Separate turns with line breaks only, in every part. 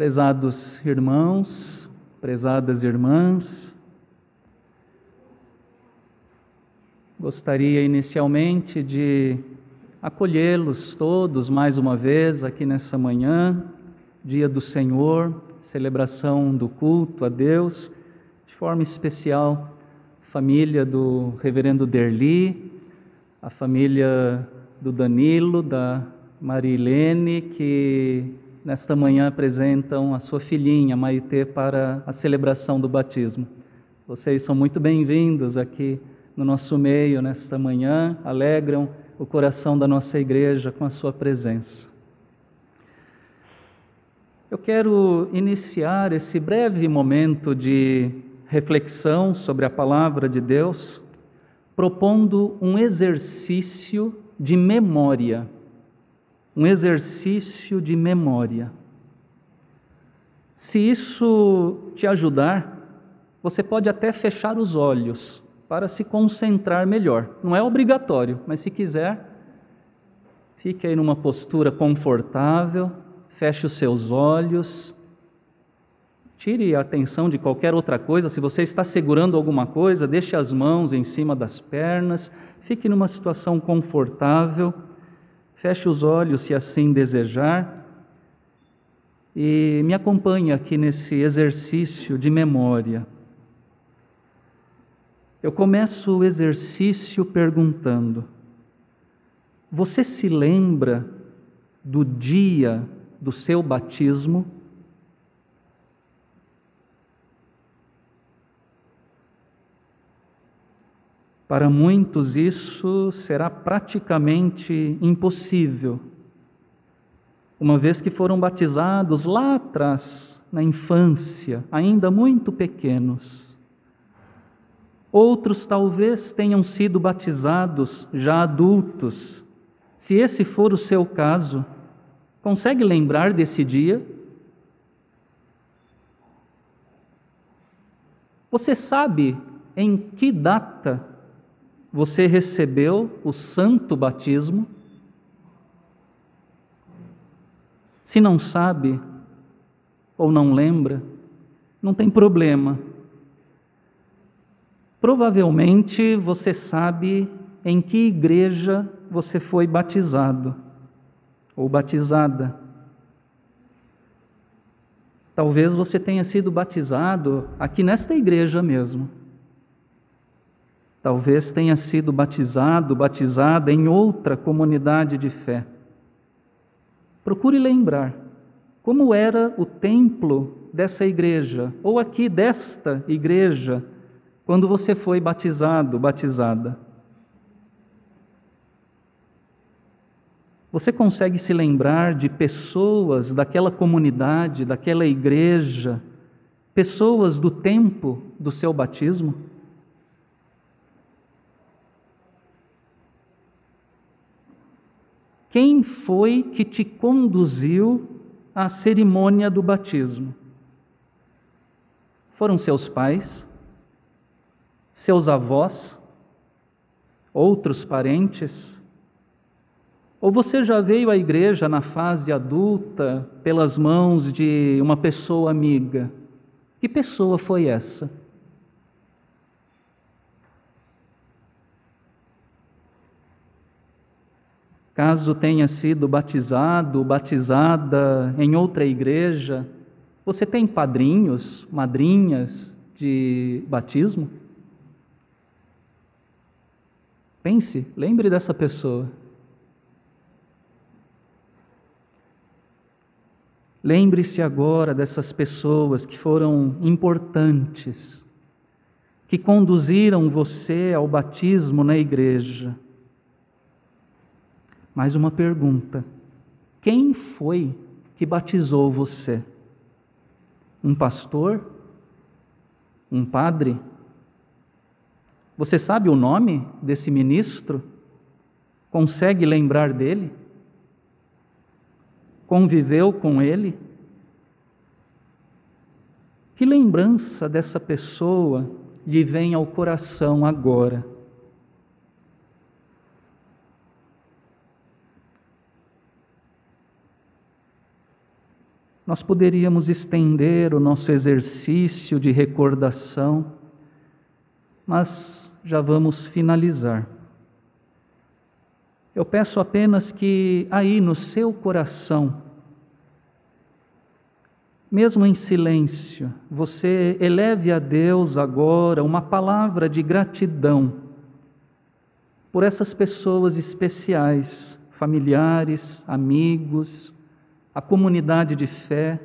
Prezados irmãos, prezadas irmãs, gostaria inicialmente de acolhê-los todos mais uma vez aqui nessa manhã, dia do Senhor, celebração do culto a Deus, de forma especial, família do reverendo Derli, a família do Danilo, da Marilene, que nesta manhã apresentam a sua filhinha, Maitê, para a celebração do batismo. Vocês são muito bem-vindos aqui no nosso meio nesta manhã, alegram o coração da nossa igreja com a sua presença. Eu quero iniciar esse breve momento de reflexão sobre a palavra de Deus, propondo um exercício de memória. Um exercício de memória. Se isso te ajudar, você pode até fechar os olhos para se concentrar melhor. Não é obrigatório, mas se quiser, fique aí numa postura confortável, feche os seus olhos, tire a atenção de qualquer outra coisa. Se você está segurando alguma coisa, deixe as mãos em cima das pernas, fique numa situação confortável, feche os olhos se assim desejar. E me acompanhe aqui nesse exercício de memória. Eu começo o exercício perguntando: Você se lembra do dia do seu batismo? Para muitos isso será praticamente impossível, uma vez que foram batizados lá atrás, na infância, ainda muito pequenos. Outros talvez tenham sido batizados já adultos. Se esse for o seu caso, consegue lembrar desse dia? Você sabe em que data você recebeu o santo batismo? Se não sabe ou não lembra, não tem problema Provavelmente você sabe em que igreja você foi batizado ou batizada. Talvez você tenha sido batizado aqui nesta igreja mesmo. Talvez tenha sido batizado, batizada em outra comunidade de fé. Procure lembrar como era o templo dessa igreja, ou aqui desta igreja quando você foi batizado, batizada. Você consegue se lembrar de pessoas daquela comunidade, daquela igreja, pessoas do tempo do seu batismo? Quem foi que te conduziu à cerimônia do batismo? Foram seus pais? seus avós, outros parentes? Ou você já veio à igreja na fase adulta pelas mãos de uma pessoa amiga? Que pessoa foi essa? Caso tenha sido batizado, batizada em outra igreja, você tem padrinhos, madrinhas de batismo? Pense, lembre dessa pessoa. Lembre-se agora dessas pessoas que foram importantes, que conduziram você ao batismo na igreja. Mais uma pergunta: quem foi que batizou você? Um pastor? Um padre? Você sabe o nome desse ministro? Consegue lembrar dele? Conviveu com ele? Que lembrança dessa pessoa lhe vem ao coração agora? Nós poderíamos estender o nosso exercício de recordação, mas já vamos finalizar. Eu peço apenas que aí no seu coração, mesmo em silêncio, você eleve a Deus agora uma palavra de gratidão por essas pessoas especiais, familiares, amigos, a comunidade de fé,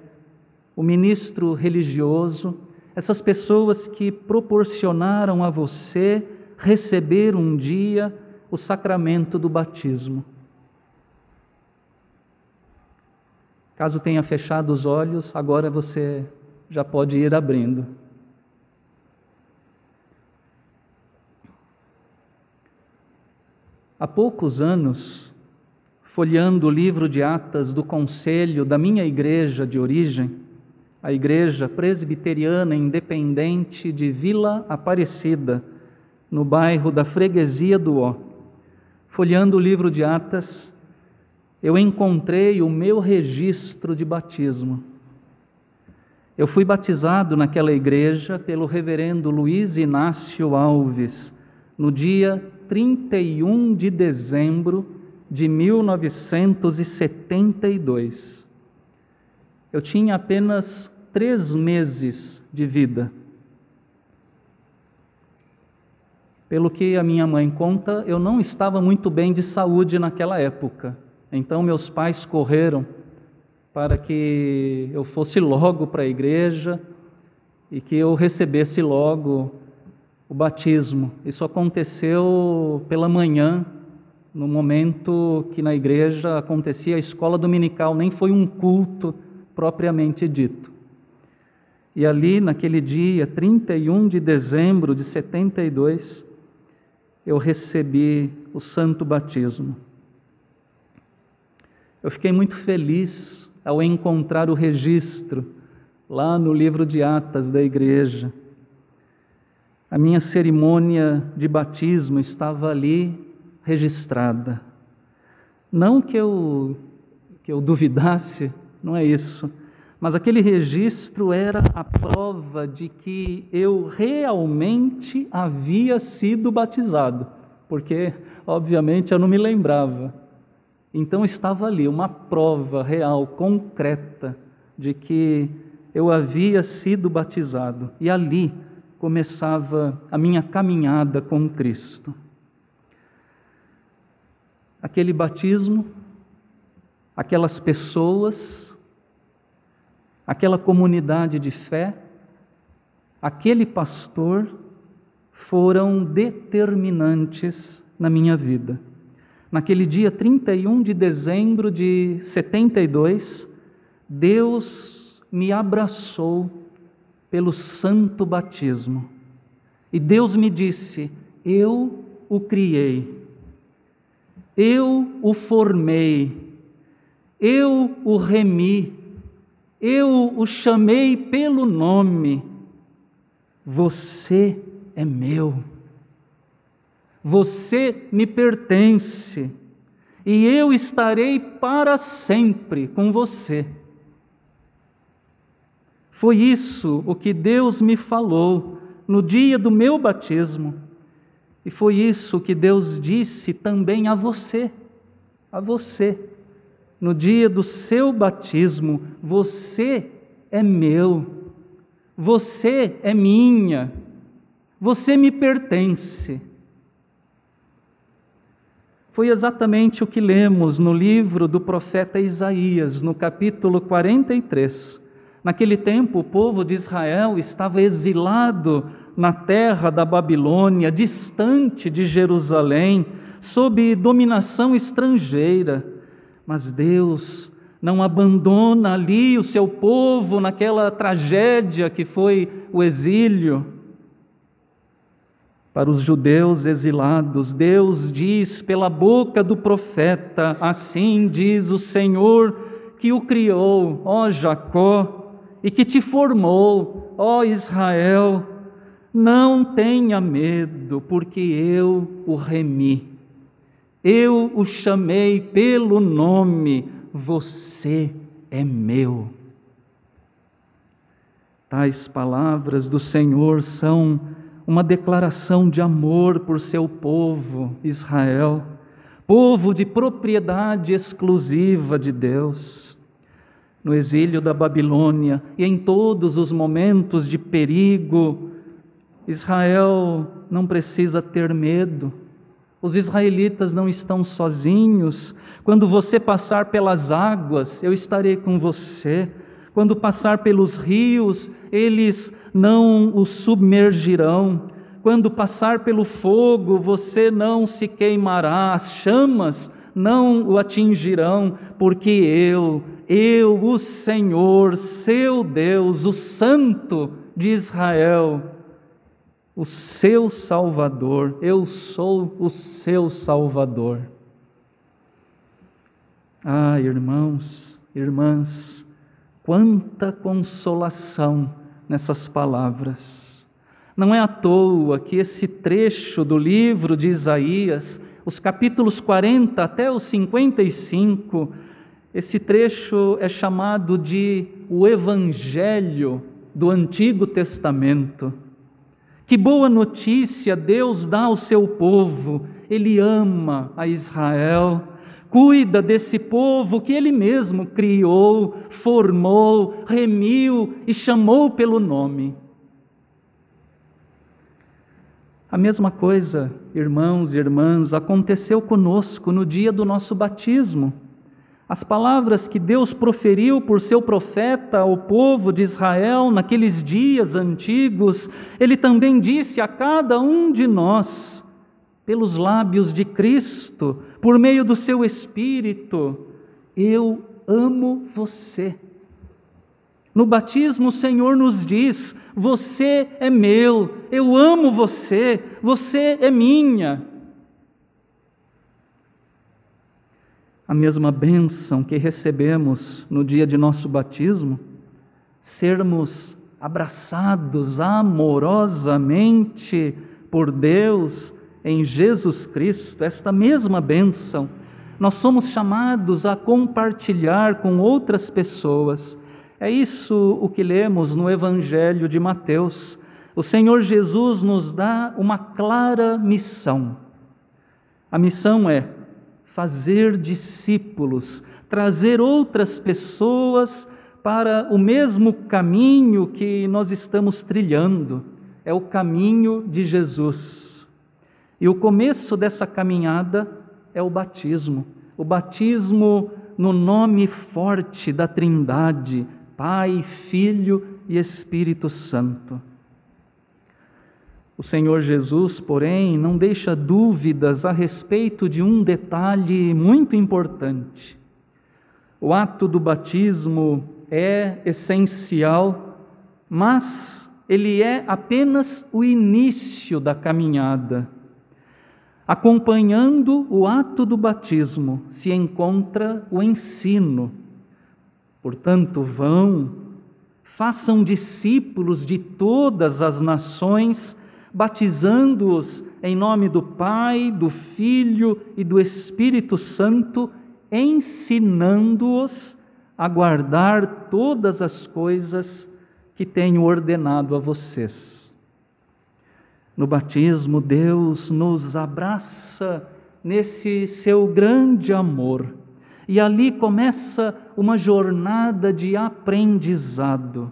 o ministro religioso, essas pessoas que proporcionaram a você receber um dia o sacramento do batismo. Caso tenha fechado os olhos, agora você já pode ir abrindo. Há poucos anos, folheando o livro de atas do conselho da minha igreja de origem, a Igreja Presbiteriana Independente de Vila Aparecida, no bairro da Freguesia do Ó, folheando o livro de atas, eu encontrei o meu registro de batismo. Eu fui batizado naquela igreja pelo reverendo Luiz Inácio Alves, no dia 31 de dezembro de 1972. Eu tinha apenas três meses de vida. Pelo que a minha mãe conta, eu não estava muito bem de saúde naquela época. Então meus pais correram para que eu fosse logo para a igreja e que eu recebesse logo o batismo. Isso aconteceu pela manhã, no momento que na igreja acontecia a escola dominical, nem foi um culto propriamente dito. E ali, naquele dia, 31 de dezembro de 72, eu recebi o santo batismo. Eu fiquei muito feliz ao encontrar o registro lá no livro de atas da igreja. A minha cerimônia de batismo estava ali registrada. Não que eu, que eu duvidasse, não é isso, mas aquele registro era a prova de que eu realmente havia sido batizado, porque, obviamente, eu não me lembrava. Então estava ali uma prova real, concreta, de que eu havia sido batizado. E ali começava a minha caminhada com Cristo. Aquele batismo, aquelas pessoas, aquela comunidade de fé, aquele pastor foram determinantes na minha vida naquele dia 31 de dezembro de 72, Deus me abraçou pelo santo batismo. E Deus me disse: Eu o criei, eu o formei, eu o remi, eu o chamei pelo nome. Você é meu. Você me pertence e eu estarei para sempre com você. Foi isso o que Deus me falou no dia do meu batismo, e foi isso que Deus disse também a você, a você, no dia do seu batismo: você é meu, você é minha, você me pertence. Foi exatamente o que lemos no livro do profeta Isaías, no capítulo 43. Naquele tempo, o povo de Israel estava exilado na terra da Babilônia, distante de Jerusalém, sob dominação estrangeira. Mas Deus não abandona ali o seu povo naquela tragédia que foi o exílio para os judeus exilados, Deus diz pela boca do profeta: Assim diz o Senhor que o criou, ó Jacó, e que te formou, ó Israel. Não tenha medo, porque eu o remi. Eu o chamei pelo nome, você é meu. Tais palavras do Senhor são uma declaração de amor por seu povo, Israel, povo de propriedade exclusiva de Deus. No exílio da Babilônia e em todos os momentos de perigo, Israel não precisa ter medo. Os israelitas não estão sozinhos. Quando você passar pelas águas, eu estarei com você. Quando passar pelos rios, eles não o submergirão. Quando passar pelo fogo, você não se queimará, as chamas não o atingirão, porque eu, eu, o Senhor, seu Deus, o Santo de Israel, o seu Salvador, eu sou o seu Salvador. Ah, irmãos, irmãs, quanta consolação nessas palavras. Não é à toa que esse trecho do livro de Isaías, os capítulos 40 até os 55, esse trecho é chamado de o Evangelho do Antigo Testamento. Que boa notícia Deus dá ao seu povo, Ele ama a Israel cuida desse povo que ele mesmo criou, formou, remiu e chamou pelo nome. A mesma coisa, irmãos e irmãs, aconteceu conosco no dia do nosso batismo. As palavras que Deus proferiu por seu profeta ao povo de Israel naqueles dias antigos, ele também disse a cada um de nós pelos lábios de Cristo, por meio do seu Espírito, eu amo você. No batismo, o Senhor nos diz: Você é meu, eu amo você, você é minha. A mesma bênção que recebemos no dia de nosso batismo, sermos abraçados amorosamente por Deus em Jesus Cristo, esta mesma bênção, nós somos chamados a compartilhar com outras pessoas. É isso o que lemos no Evangelho de Mateus. O Senhor Jesus nos dá uma clara missão. A missão é fazer discípulos, trazer outras pessoas para o mesmo caminho que nós estamos trilhando. É o caminho de Jesus. E o começo dessa caminhada é o batismo. O batismo no nome forte da Trindade, Pai, Filho e Espírito Santo. O Senhor Jesus, porém, não deixa dúvidas a respeito de um detalhe muito importante. O ato do batismo é essencial, mas ele é apenas o início da caminhada. Acompanhando o ato do batismo se encontra o ensino. Portanto, vão, façam discípulos de todas as nações, batizando-os em nome do Pai, do Filho e do Espírito Santo, ensinando-os a guardar todas as coisas que tenho ordenado a vocês. No batismo, Deus nos abraça nesse seu grande amor. E ali começa uma jornada de aprendizado.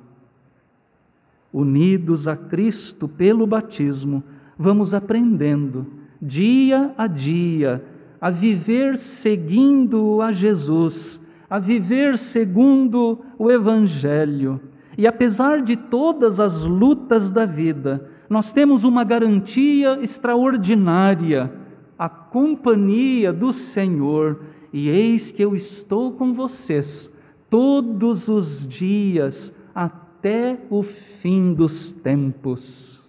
Unidos a Cristo pelo batismo, vamos aprendendo, dia a dia, a viver seguindo a Jesus, a viver segundo o Evangelho. E apesar de todas as lutas da vida, nós temos uma garantia extraordinária, a companhia do Senhor, e eis que eu estou com vocês todos os dias até o fim dos tempos.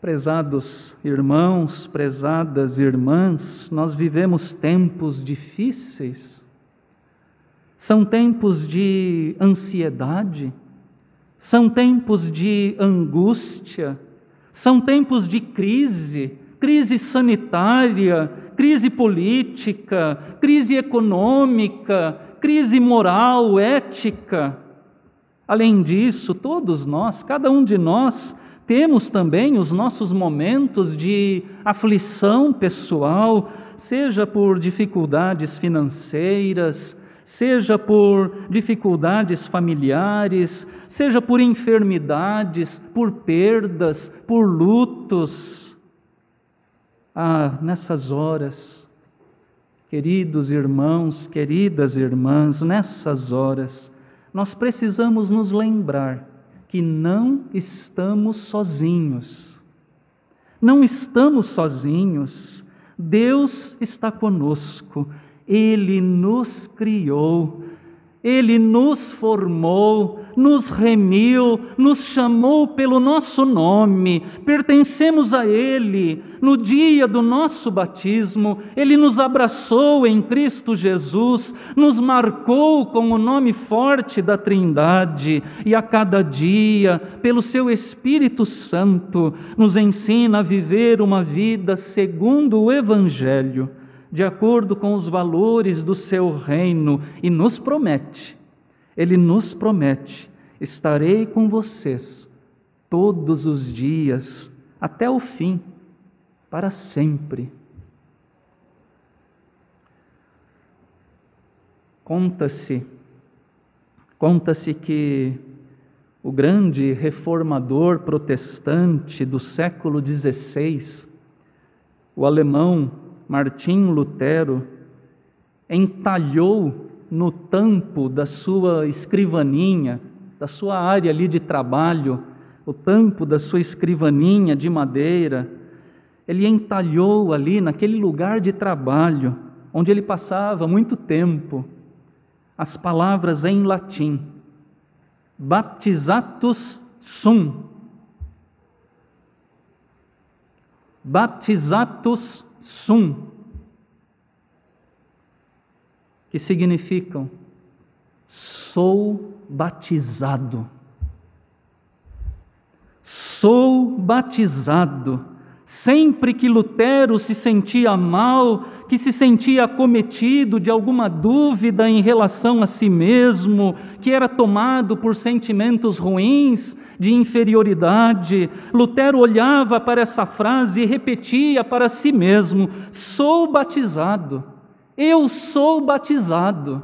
Prezados irmãos, prezadas irmãs, nós vivemos tempos difíceis, são tempos de ansiedade, são tempos de angústia, são tempos de crise, crise sanitária, crise política, crise econômica, crise moral, ética. Além disso, todos nós, cada um de nós, temos também os nossos momentos de aflição pessoal, seja por dificuldades financeiras, seja por dificuldades familiares, seja por enfermidades, por perdas, por lutos. Ah, nessas horas, queridos irmãos, queridas irmãs, nessas horas, nós precisamos nos lembrar que não estamos sozinhos. Não estamos sozinhos. Deus está conosco. Ele nos criou ele nos formou, nos remiu, nos chamou pelo nosso nome, pertencemos a Ele. No dia do nosso batismo, Ele nos abraçou em Cristo Jesus, nos marcou com o nome forte da Trindade e a cada dia, pelo Seu Espírito Santo, nos ensina a viver uma vida segundo o Evangelho de acordo com os valores do seu reino e nos promete, ele nos promete: estarei com vocês todos os dias até o fim, para sempre. Conta-se, conta-se que o grande reformador protestante do século XVI, o alemão Martim Lutero entalhou no tampo da sua escrivaninha, da sua área ali de trabalho, o tampo da sua escrivaninha de madeira, ele entalhou ali naquele lugar de trabalho, onde ele passava muito tempo, as palavras em latim: Baptizatus sum. Baptizatus sum, que significam sou batizado. Sou batizado. Sempre que Lutero se sentia mal, que se sentia acometido de alguma dúvida em relação a si mesmo, que era tomado por sentimentos ruins de inferioridade, Lutero olhava para essa frase e repetia para si mesmo: Sou batizado, eu sou batizado.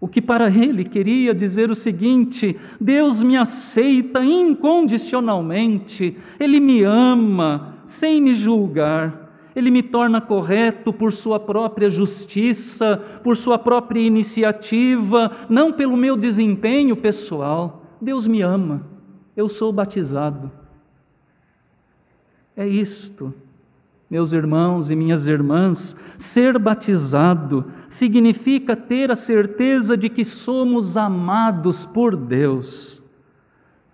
O que para ele queria dizer o seguinte: Deus me aceita incondicionalmente, Ele me ama, sem me julgar ele me torna correto por sua própria justiça, por sua própria iniciativa, não pelo meu desempenho pessoal. Deus me ama, eu sou batizado. É isto, meus irmãos e minhas irmãs, ser batizado significa ter a certeza de que somos amados por Deus.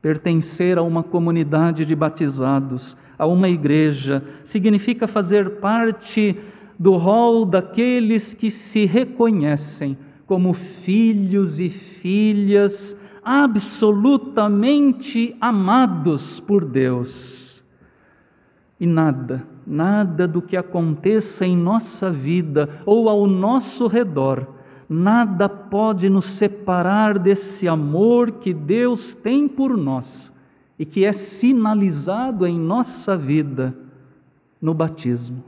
Pertencer a uma comunidade de batizados a uma igreja, significa fazer parte do rol daqueles que se reconhecem como filhos e filhas absolutamente amados por Deus. E nada, nada do que aconteça em nossa vida ou ao nosso redor, nada pode nos separar desse amor que Deus tem por nós e que é sinalizado em nossa vida no batismo.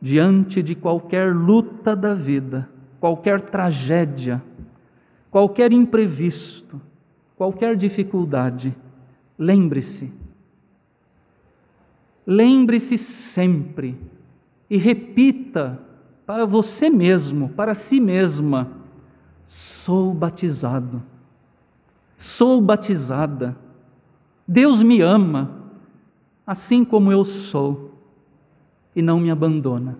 Diante de qualquer luta da vida, qualquer tragédia, qualquer imprevisto, qualquer dificuldade, lembre-se. Lembre-se sempre e repita para você mesmo, para si mesma: sou batizado. Sou batizada, Deus me ama, assim como eu sou, e não me abandona,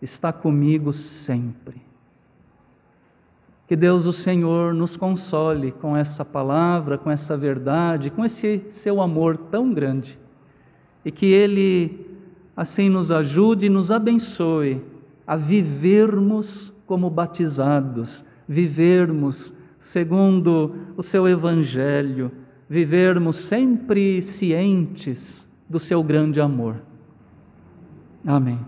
está comigo sempre. Que Deus, o Senhor, nos console com essa palavra, com essa verdade, com esse seu amor tão grande, e que Ele, assim, nos ajude e nos abençoe a vivermos como batizados, vivermos segundo o seu evangelho, vivermos sempre cientes do seu grande amor. Amém.